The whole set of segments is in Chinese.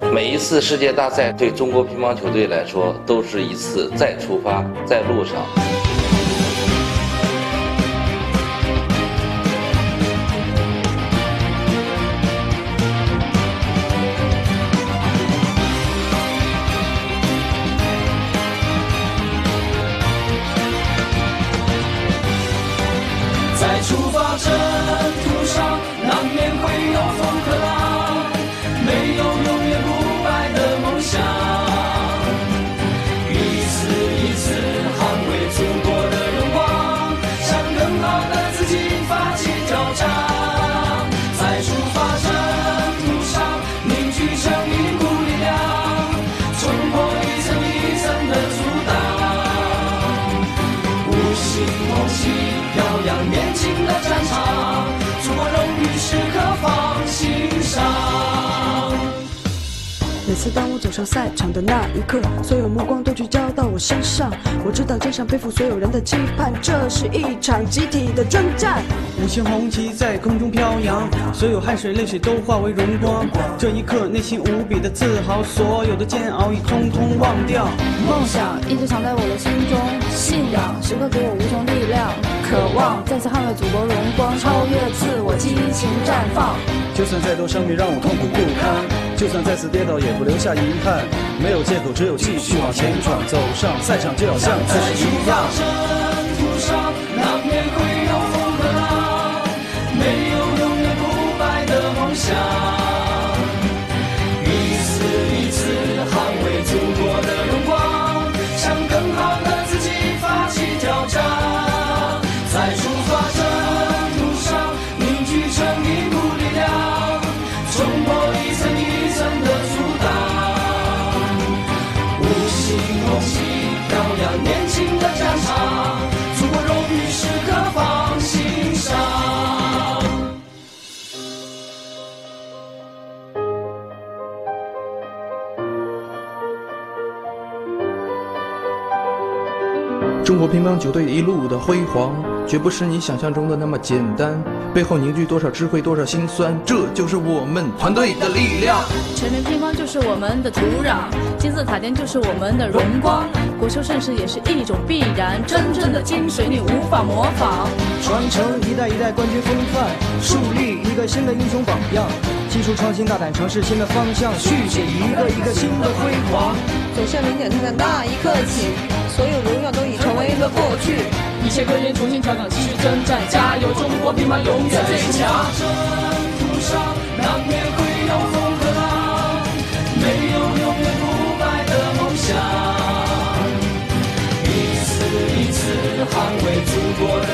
每一次世界大赛对中国乒乓球队来说，都是一次再出发，在路上。在出发征途次当我走上赛场的那一刻，所有目光都聚焦到我身上。我知道肩上背负所有人的期盼，这是一场集体的征战。五星红旗在空中飘扬，所有汗水泪水都化为荣光。这一刻，内心无比的自豪，所有的煎熬已通通忘掉。梦想一直藏在我的心中，信仰时刻给我无穷力量，渴望再次捍卫祖国荣光，超越自我，激情绽放。就算再多伤悲让我痛苦不堪，就算再次跌倒也不留下遗憾。没有借口，只有继续往前闯，走上赛场就要像自己一样。中国乒乓球队一路的辉煌，绝不是你想象中的那么简单，背后凝聚多少智慧，多少辛酸，这就是我们团队的力量。全民乒乓就是我们的土壤，金字塔尖就是我们的荣光，国球盛世也是一种必然，真正的精髓你无法模仿。传承一代一代冠军风范，树立一个新的英雄榜样，技术创新，大胆尝试新的方向，续写一个一个新的辉煌。走向领奖台的那一刻起，所有荣耀都已成为了过去。一切归零重新调整，继续征战，加油！中国乒乓永远最强。征途上难免会有风和浪，没有永远不败的梦想。一次一次捍卫祖国的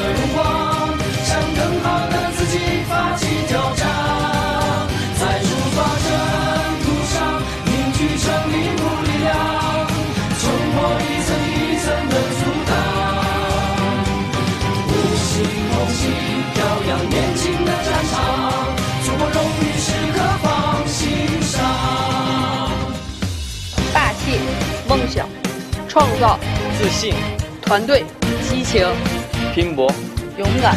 飘扬年轻的战场，祖国荣誉时刻放心上。霸气、梦想、创造、自信、团队、激情、拼搏、勇敢。